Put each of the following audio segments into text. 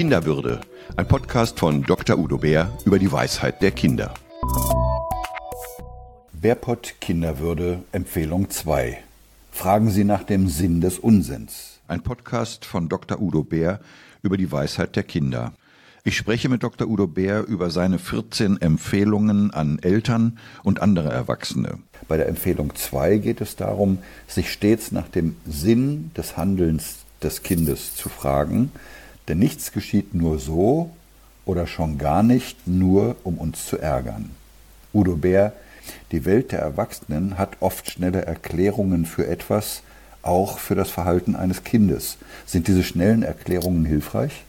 Kinderwürde, ein Podcast von Dr. Udo Bär über die Weisheit der Kinder. Bärpott Kinderwürde Empfehlung 2. Fragen Sie nach dem Sinn des Unsinns. Ein Podcast von Dr. Udo Bär über die Weisheit der Kinder. Ich spreche mit Dr. Udo Bär über seine 14 Empfehlungen an Eltern und andere Erwachsene. Bei der Empfehlung 2 geht es darum, sich stets nach dem Sinn des Handelns des Kindes zu fragen, denn nichts geschieht nur so oder schon gar nicht nur, um uns zu ärgern. Udo Bär, die Welt der Erwachsenen hat oft schnelle Erklärungen für etwas, auch für das Verhalten eines Kindes. Sind diese schnellen Erklärungen hilfreich?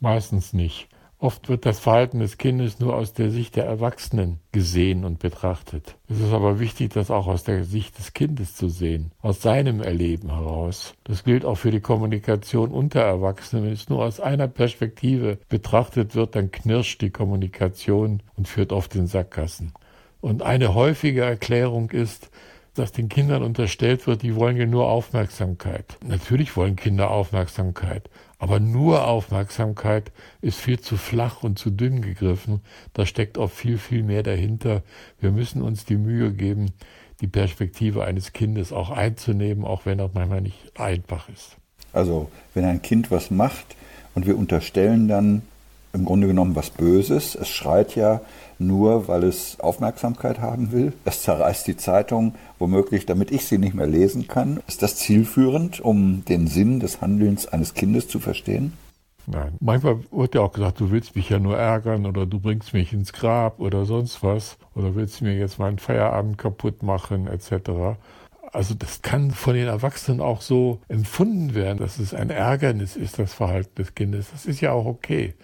Meistens nicht. Oft wird das Verhalten des Kindes nur aus der Sicht der Erwachsenen gesehen und betrachtet. Es ist aber wichtig, das auch aus der Sicht des Kindes zu sehen, aus seinem Erleben heraus. Das gilt auch für die Kommunikation unter Erwachsenen. Wenn es nur aus einer Perspektive betrachtet wird, dann knirscht die Kommunikation und führt oft in Sackgassen. Und eine häufige Erklärung ist, dass den Kindern unterstellt wird, die wollen ja nur Aufmerksamkeit. Natürlich wollen Kinder Aufmerksamkeit, aber nur Aufmerksamkeit ist viel zu flach und zu dünn gegriffen. Da steckt auch viel, viel mehr dahinter. Wir müssen uns die Mühe geben, die Perspektive eines Kindes auch einzunehmen, auch wenn das manchmal nicht einfach ist. Also, wenn ein Kind was macht und wir unterstellen dann, im Grunde genommen was Böses. Es schreit ja nur, weil es Aufmerksamkeit haben will. Es zerreißt die Zeitung, womöglich, damit ich sie nicht mehr lesen kann. Ist das zielführend, um den Sinn des Handelns eines Kindes zu verstehen? Nein. Manchmal wird ja auch gesagt, du willst mich ja nur ärgern oder du bringst mich ins Grab oder sonst was oder willst mir jetzt meinen Feierabend kaputt machen etc. Also das kann von den Erwachsenen auch so empfunden werden, dass es ein Ärgernis ist, das Verhalten des Kindes. Das ist ja auch okay.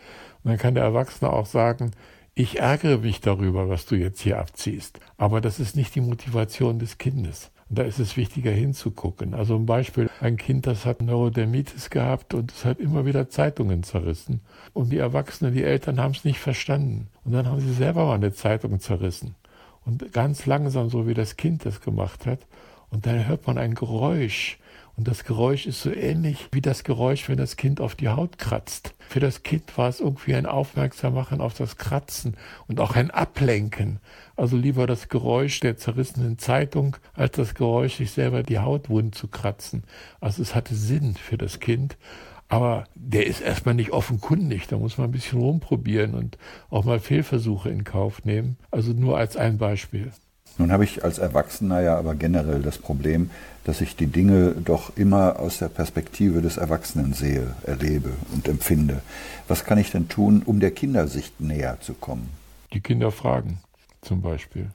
Und dann kann der Erwachsene auch sagen, ich ärgere mich darüber, was du jetzt hier abziehst. Aber das ist nicht die Motivation des Kindes. Und da ist es wichtiger hinzugucken. Also ein Beispiel, ein Kind, das hat Neurodermitis gehabt und es hat immer wieder Zeitungen zerrissen. Und die Erwachsenen, die Eltern haben es nicht verstanden. Und dann haben sie selber mal eine Zeitung zerrissen. Und ganz langsam, so wie das Kind das gemacht hat. Und dann hört man ein Geräusch. Und das Geräusch ist so ähnlich wie das Geräusch, wenn das Kind auf die Haut kratzt. Für das Kind war es irgendwie ein Aufmerksammachen auf das Kratzen und auch ein Ablenken. Also lieber das Geräusch der zerrissenen Zeitung als das Geräusch, sich selber die Haut wund zu kratzen. Also es hatte Sinn für das Kind. Aber der ist erstmal nicht offenkundig. Da muss man ein bisschen rumprobieren und auch mal Fehlversuche in Kauf nehmen. Also nur als ein Beispiel. Nun habe ich als Erwachsener ja aber generell das Problem, dass ich die Dinge doch immer aus der Perspektive des Erwachsenen sehe, erlebe und empfinde. Was kann ich denn tun, um der Kindersicht näher zu kommen? Die Kinder fragen zum Beispiel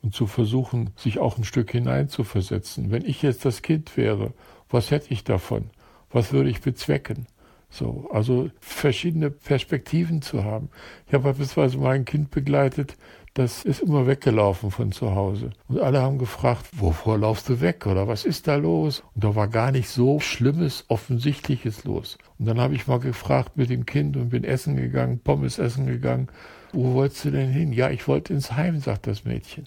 und zu versuchen, sich auch ein Stück hineinzuversetzen. Wenn ich jetzt das Kind wäre, was hätte ich davon? Was würde ich bezwecken? So, also verschiedene Perspektiven zu haben. Ich habe beispielsweise mein Kind begleitet, das ist immer weggelaufen von zu Hause. Und alle haben gefragt, wovor laufst du weg oder was ist da los? Und da war gar nicht so Schlimmes, Offensichtliches los. Und dann habe ich mal gefragt mit dem Kind und bin essen gegangen, Pommes essen gegangen. Wo wolltest du denn hin? Ja, ich wollte ins Heim, sagt das Mädchen.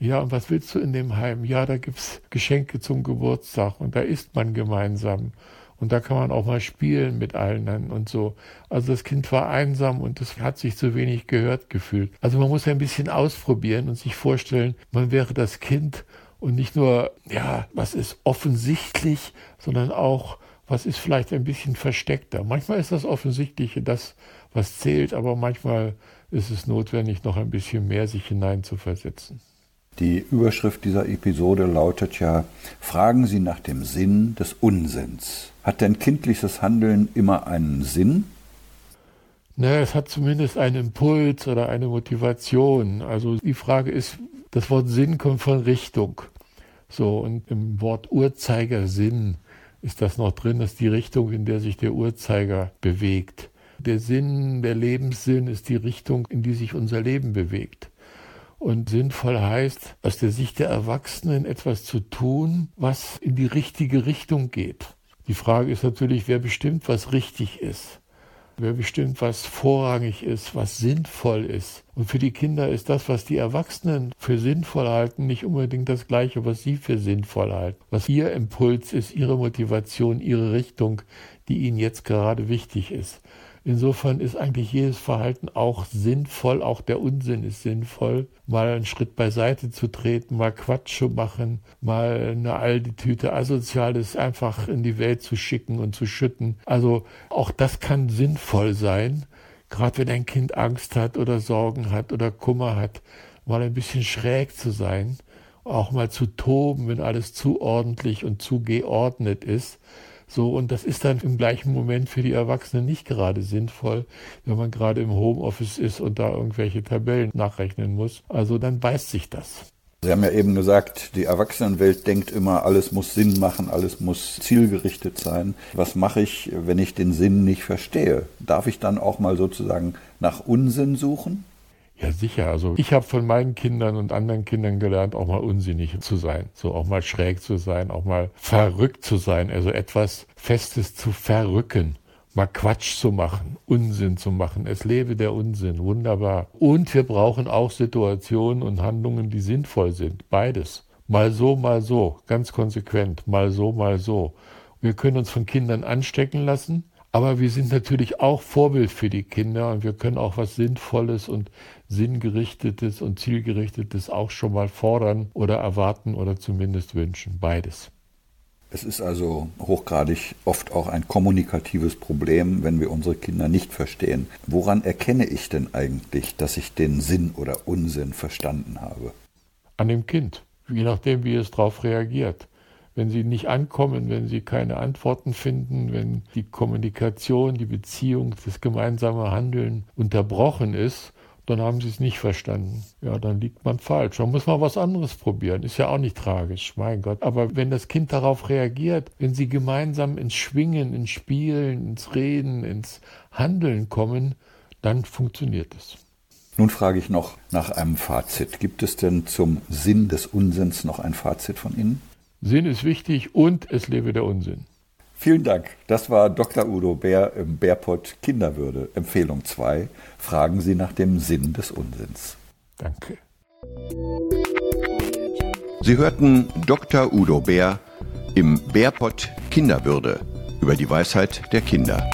Ja, und was willst du in dem Heim? Ja, da gibt's Geschenke zum Geburtstag und da isst man gemeinsam. Und da kann man auch mal spielen mit allen und so. Also das Kind war einsam und es hat sich zu wenig gehört gefühlt. Also man muss ein bisschen ausprobieren und sich vorstellen, man wäre das Kind und nicht nur, ja, was ist offensichtlich, sondern auch, was ist vielleicht ein bisschen versteckter. Manchmal ist das Offensichtliche das, was zählt, aber manchmal ist es notwendig, noch ein bisschen mehr sich hineinzuversetzen. Die Überschrift dieser Episode lautet ja Fragen Sie nach dem Sinn des Unsinns. Hat denn kindliches Handeln immer einen Sinn? Naja, es hat zumindest einen Impuls oder eine Motivation. Also die Frage ist, das Wort Sinn kommt von Richtung. So, und im Wort Uhrzeigersinn ist das noch drin, dass die Richtung, in der sich der Uhrzeiger bewegt. Der Sinn, der Lebenssinn ist die Richtung, in die sich unser Leben bewegt. Und sinnvoll heißt, aus der Sicht der Erwachsenen etwas zu tun, was in die richtige Richtung geht. Die Frage ist natürlich, wer bestimmt, was richtig ist. Wer bestimmt, was vorrangig ist, was sinnvoll ist. Und für die Kinder ist das, was die Erwachsenen für sinnvoll halten, nicht unbedingt das Gleiche, was sie für sinnvoll halten. Was ihr Impuls ist, ihre Motivation, ihre Richtung, die ihnen jetzt gerade wichtig ist. Insofern ist eigentlich jedes Verhalten auch sinnvoll, auch der Unsinn ist sinnvoll. Mal einen Schritt beiseite zu treten, mal Quatsch zu machen, mal eine Aldi-Tüte Asoziales einfach in die Welt zu schicken und zu schütten. Also auch das kann sinnvoll sein, gerade wenn ein Kind Angst hat oder Sorgen hat oder Kummer hat, mal ein bisschen schräg zu sein, auch mal zu toben, wenn alles zu ordentlich und zu geordnet ist so, und das ist dann im gleichen Moment für die Erwachsenen nicht gerade sinnvoll, wenn man gerade im Homeoffice ist und da irgendwelche Tabellen nachrechnen muss. Also dann beißt sich das. Sie haben ja eben gesagt, die Erwachsenenwelt denkt immer, alles muss Sinn machen, alles muss zielgerichtet sein. Was mache ich, wenn ich den Sinn nicht verstehe? Darf ich dann auch mal sozusagen nach Unsinn suchen? Ja, sicher. Also ich habe von meinen Kindern und anderen Kindern gelernt, auch mal unsinnig zu sein. So auch mal schräg zu sein, auch mal verrückt zu sein. Also etwas Festes zu verrücken. Mal Quatsch zu machen, Unsinn zu machen. Es lebe der Unsinn. Wunderbar. Und wir brauchen auch Situationen und Handlungen, die sinnvoll sind. Beides. Mal so, mal so. Ganz konsequent. Mal so, mal so. Wir können uns von Kindern anstecken lassen. Aber wir sind natürlich auch Vorbild für die Kinder und wir können auch was Sinnvolles und Sinngerichtetes und Zielgerichtetes auch schon mal fordern oder erwarten oder zumindest wünschen. Beides. Es ist also hochgradig oft auch ein kommunikatives Problem, wenn wir unsere Kinder nicht verstehen. Woran erkenne ich denn eigentlich, dass ich den Sinn oder Unsinn verstanden habe? An dem Kind, je nachdem, wie es darauf reagiert wenn sie nicht ankommen, wenn sie keine Antworten finden, wenn die Kommunikation, die Beziehung, das gemeinsame Handeln unterbrochen ist, dann haben sie es nicht verstanden. Ja, dann liegt man falsch. Dann muss man was anderes probieren. Ist ja auch nicht tragisch, mein Gott. Aber wenn das Kind darauf reagiert, wenn sie gemeinsam ins Schwingen, ins Spielen, ins Reden, ins Handeln kommen, dann funktioniert es. Nun frage ich noch nach einem Fazit. Gibt es denn zum Sinn des Unsinns noch ein Fazit von Ihnen? Sinn ist wichtig und es lebe der Unsinn. Vielen Dank. Das war Dr. Udo Bär im Bärpott Kinderwürde. Empfehlung 2. Fragen Sie nach dem Sinn des Unsinns. Danke. Sie hörten Dr. Udo Bär im Bärpott Kinderwürde über die Weisheit der Kinder.